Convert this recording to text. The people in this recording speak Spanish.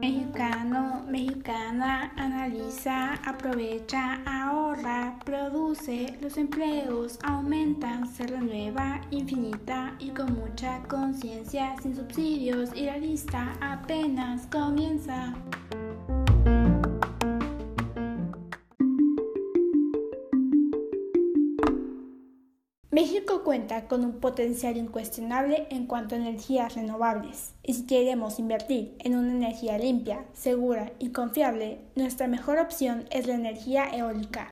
Mexicano, mexicana, analiza, aprovecha, ahorra, produce, los empleos aumentan, se renueva, infinita y con mucha conciencia, sin subsidios y la lista apenas comienza. México cuenta con un potencial incuestionable en cuanto a energías renovables, y si queremos invertir en una energía limpia, segura y confiable, nuestra mejor opción es la energía eólica.